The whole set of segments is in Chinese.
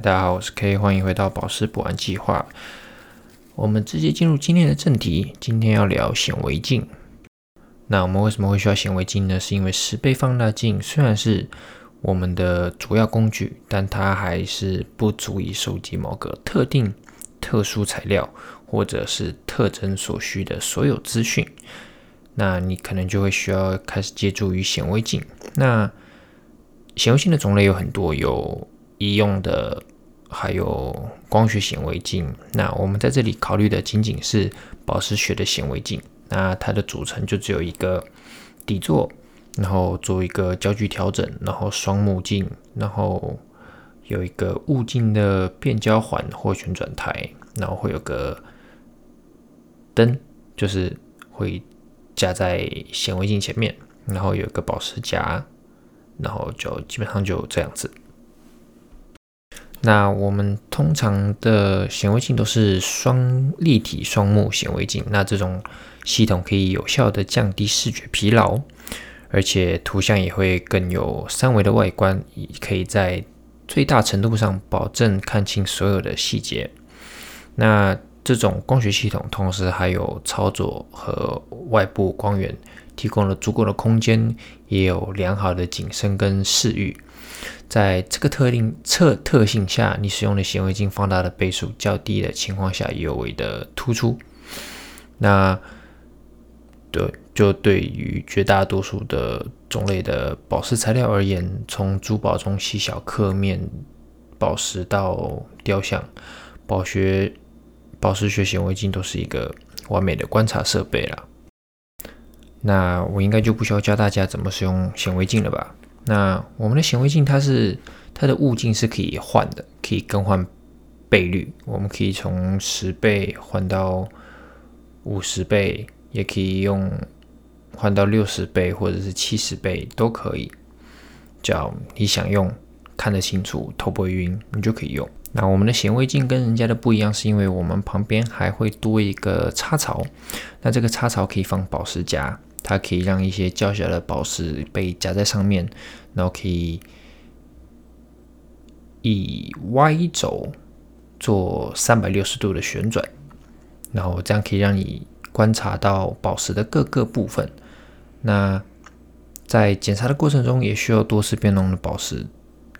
大家好，我是 K，欢迎回到宝石补完计划。我们直接进入今天的正题，今天要聊显微镜。那我们为什么会需要显微镜呢？是因为十倍放大镜虽然是我们的主要工具，但它还是不足以收集某个特定、特殊材料或者是特征所需的所有资讯。那你可能就会需要开始借助于显微镜。那显微镜的种类有很多，有医用的，还有光学显微镜。那我们在这里考虑的仅仅是宝石学的显微镜。那它的组成就只有一个底座，然后做一个焦距调整，然后双目镜，然后有一个物镜的变焦环或旋转台，然后会有个灯，就是会架在显微镜前面，然后有一个宝石夹，然后就基本上就这样子。那我们通常的显微镜都是双立体双目显微镜，那这种系统可以有效的降低视觉疲劳，而且图像也会更有三维的外观，可以在最大程度上保证看清所有的细节。那这种光学系统同时还有操作和外部光源，提供了足够的空间，也有良好的景深跟视域。在这个特定特特性下，你使用的显微镜放大的倍数较低的情况下，尤为的突出。那对，就对于绝大多数的种类的宝石材料而言，从珠宝中细小刻面宝石到雕像，宝学宝石学显微镜都是一个完美的观察设备了。那我应该就不需要教大家怎么使用显微镜了吧？那我们的显微镜，它是它的物镜是可以换的，可以更换倍率。我们可以从十倍换到五十倍，也可以用换到六十倍或者是七十倍都可以。只要你想用，看得清楚，头不会晕，你就可以用。那我们的显微镜跟人家的不一样，是因为我们旁边还会多一个插槽。那这个插槽可以放宝石夹。它可以让一些较小的宝石被夹在上面，然后可以以 Y 轴做三百六十度的旋转，然后这样可以让你观察到宝石的各个部分。那在检查的过程中，也需要多次变动的宝石，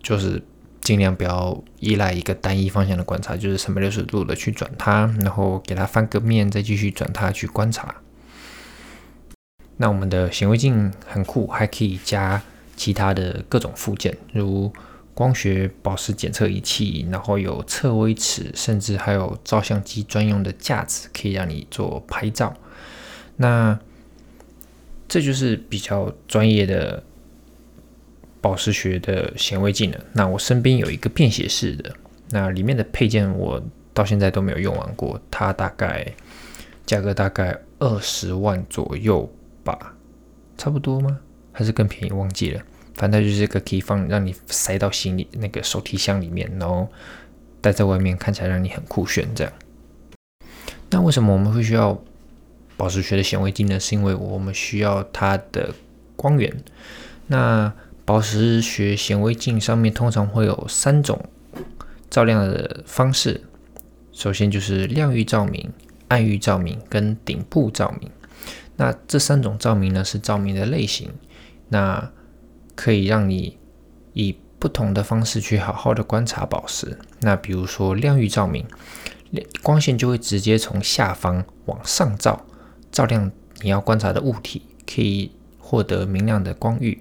就是尽量不要依赖一个单一方向的观察，就是三百六十度的去转它，然后给它翻个面，再继续转它去观察。那我们的显微镜很酷，还可以加其他的各种附件，如光学宝石检测仪器，然后有测微尺，甚至还有照相机专用的架子，可以让你做拍照。那这就是比较专业的宝石学的显微镜了。那我身边有一个便携式的，那里面的配件我到现在都没有用完过，它大概价格大概二十万左右。吧，差不多吗？还是更便宜？忘记了。反正就是个可以放，让你塞到行李那个手提箱里面，然后戴在外面，看起来让你很酷炫。这样。那为什么我们会需要宝石学的显微镜呢？是因为我们需要它的光源。那宝石学显微镜上面通常会有三种照亮的方式。首先就是亮域照明、暗域照明跟顶部照明。那这三种照明呢，是照明的类型，那可以让你以不同的方式去好好的观察宝石。那比如说亮域照明，光线就会直接从下方往上照，照亮你要观察的物体，可以获得明亮的光域。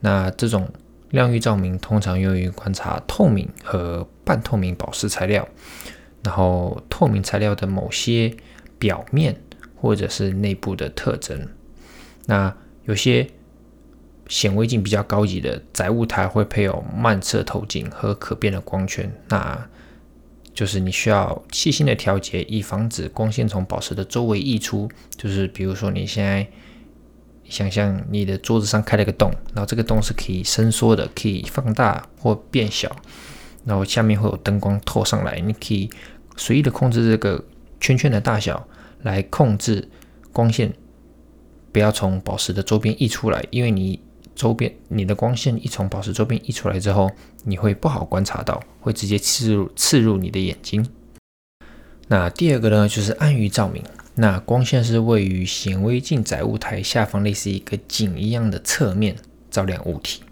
那这种亮域照明通常用于观察透明和半透明宝石材料，然后透明材料的某些表面。或者是内部的特征。那有些显微镜比较高级的载物台会配有慢射透镜和可变的光圈，那就是你需要细心的调节，以防止光线从宝石的周围溢出。就是比如说你现在想象你的桌子上开了个洞，然后这个洞是可以伸缩的，可以放大或变小，然后下面会有灯光透上来，你可以随意的控制这个圈圈的大小。来控制光线不要从宝石的周边溢出来，因为你周边，你的光线一从宝石周边溢出来之后，你会不好观察到，会直接刺入刺入你的眼睛。那第二个呢，就是暗域照明。那光线是位于显微镜载物台下方，类似一个井一样的侧面照亮物体。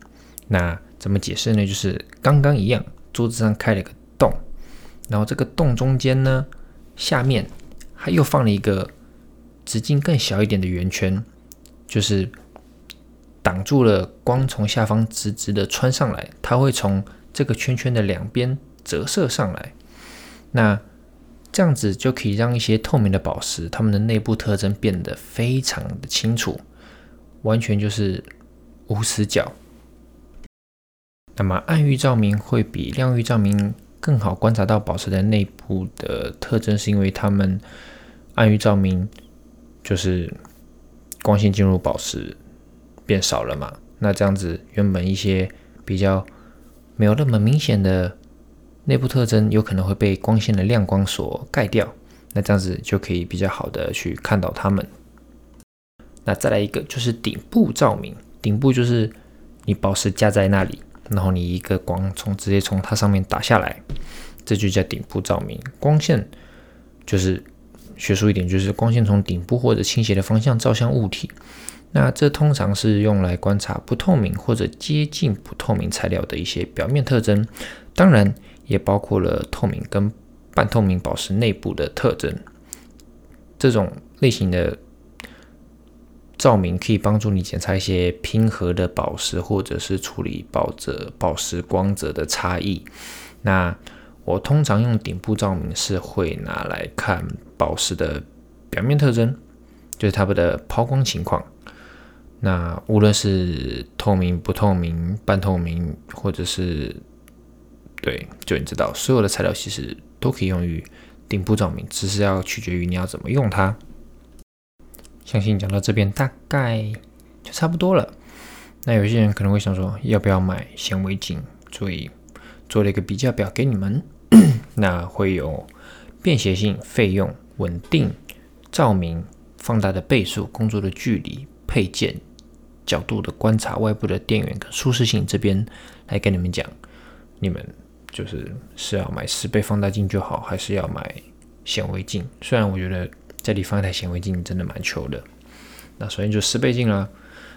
那怎么解释呢？就是刚刚一样，桌子上开了个洞，然后这个洞中间呢，下面它又放了一个直径更小一点的圆圈，就是挡住了光从下方直直的穿上来，它会从这个圈圈的两边折射上来。那这样子就可以让一些透明的宝石，它们的内部特征变得非常的清楚，完全就是无死角。那么暗域照明会比亮域照明更好观察到宝石的内部的特征，是因为它们暗域照明就是光线进入宝石变少了嘛？那这样子原本一些比较没有那么明显的。内部特征有可能会被光线的亮光所盖掉，那这样子就可以比较好的去看到它们。那再来一个就是顶部照明，顶部就是你宝石架在那里，然后你一个光从直接从它上面打下来，这就叫顶部照明。光线就是学术一点，就是光线从顶部或者倾斜的方向照向物体。那这通常是用来观察不透明或者接近不透明材料的一些表面特征，当然。也包括了透明跟半透明宝石内部的特征。这种类型的照明可以帮助你检查一些拼合的宝石，或者是处理宝泽宝石光泽的差异。那我通常用顶部照明是会拿来看宝石的表面特征，就是它们的抛光情况。那无论是透明、不透明、半透明，或者是对，就你知道，所有的材料其实都可以用于顶部照明，只是要取决于你要怎么用它。相信讲到这边大概就差不多了。那有些人可能会想说，要不要买显微镜？所以做了一个比较表给你们。那会有便携性、费用、稳定、照明、放大的倍数、工作的距离、配件、角度的观察、外部的电源跟舒适性这边来跟你们讲，你们。就是是要买十倍放大镜就好，还是要买显微镜？虽然我觉得这里放一台显微镜真的蛮求的。那首先就十倍镜啦，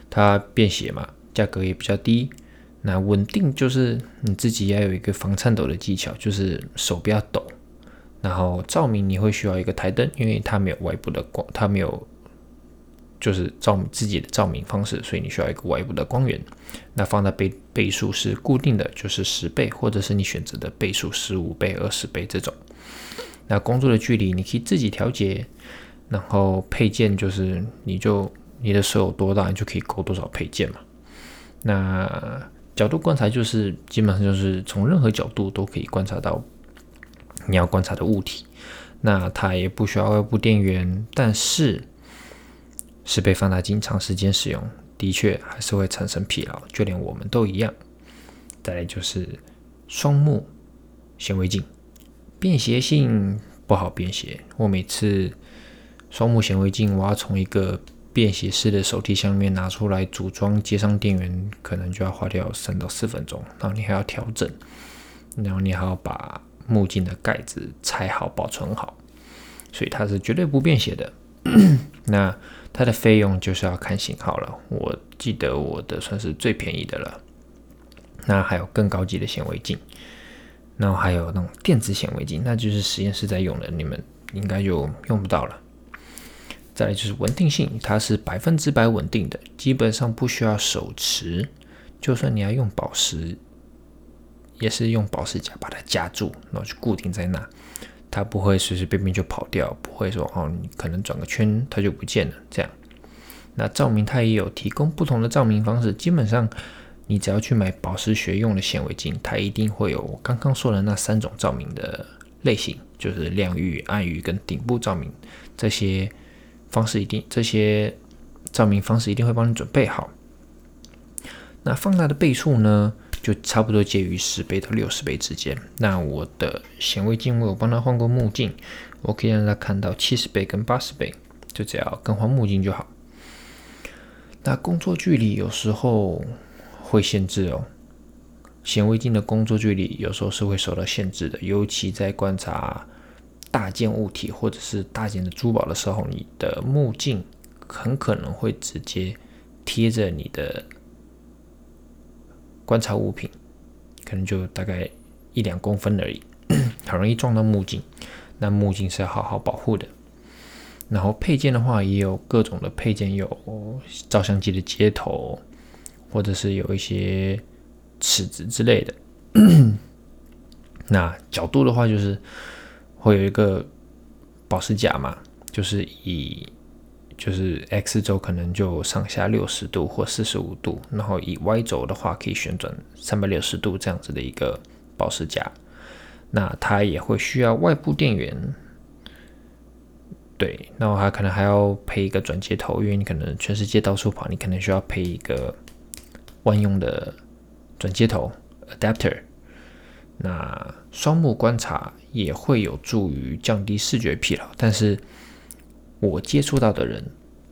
它便携嘛，价格也比较低。那稳定就是你自己要有一个防颤抖的技巧，就是手不要抖。然后照明你会需要一个台灯，因为它没有外部的光，它没有。就是照自己的照明方式，所以你需要一个外部的光源。那放大倍倍数是固定的，就是十倍，或者是你选择的倍数十五倍、二十倍这种。那工作的距离你可以自己调节，然后配件就是你就你的手有多大，你就可以勾多少配件嘛。那角度观察就是基本上就是从任何角度都可以观察到你要观察的物体。那它也不需要外部电源，但是。是被放大镜长时间使用，的确还是会产生疲劳，就连我们都一样。再来就是双目显微镜，便携性不好便携。我每次双目显微镜，我要从一个便携式的手提箱里面拿出来组装，接上电源，可能就要花掉三到四分钟。然后你还要调整，然后你还要把目镜的盖子拆好保存好，所以它是绝对不便携的。那它的费用就是要看型号了。我记得我的算是最便宜的了。那还有更高级的显微镜，然后还有那种电子显微镜，那就是实验室在用的，你们应该就用不到了。再来就是稳定性，它是百分之百稳定的，基本上不需要手持，就算你要用宝石，也是用宝石夹把它夹住，然后就固定在那。它不会随随便便就跑掉，不会说哦，你可能转个圈它就不见了。这样，那照明它也有提供不同的照明方式。基本上，你只要去买宝石学用的显微镜，它一定会有我刚刚说的那三种照明的类型，就是亮域、暗域跟顶部照明这些方式，一定这些照明方式一定会帮你准备好。那放大的倍数呢？就差不多介于十倍到六十倍之间。那我的显微镜，我有帮他换过目镜，我可以让他看到七十倍跟八十倍，就只要更换目镜就好。那工作距离有时候会限制哦，显微镜的工作距离有时候是会受到限制的，尤其在观察大件物体或者是大件的珠宝的时候，你的目镜很可能会直接贴着你的观察物品，可能就大概一两公分而已，很容易撞到目镜。那目镜是要好好保护的。然后配件的话，也有各种的配件，有照相机的接头，或者是有一些尺子之类的。那角度的话，就是会有一个保持夹嘛，就是以就是 X 轴可能就上下六十度或四十五度，然后以 Y 轴的话可以旋转三百六十度这样子的一个保持夹。那它也会需要外部电源。对，那我还可能还要配一个转接头，因为你可能全世界到处跑，你可能需要配一个万用的转接头 adapter。那双目观察也会有助于降低视觉疲劳，但是我接触到的人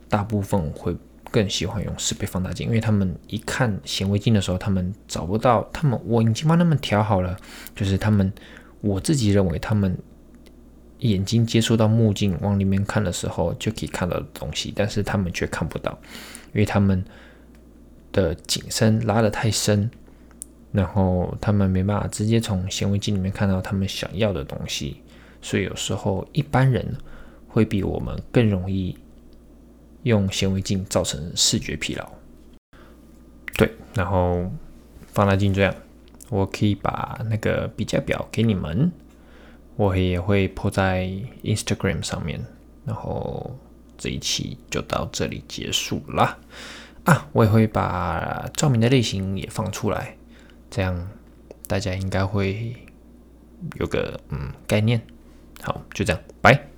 大部分会更喜欢用十倍放大镜，因为他们一看显微镜的时候，他们找不到，他们我已经帮他们调好了，就是他们我自己认为他们。眼睛接触到目镜往里面看的时候，就可以看到的东西，但是他们却看不到，因为他们的景深拉得太深，然后他们没办法直接从显微镜里面看到他们想要的东西，所以有时候一般人会比我们更容易用显微镜造成视觉疲劳。对，然后放大镜这样，我可以把那个比较表给你们。我也会 po 在 Instagram 上面，然后这一期就到这里结束了啊！我也会把照明的类型也放出来，这样大家应该会有个嗯概念。好，就这样，拜。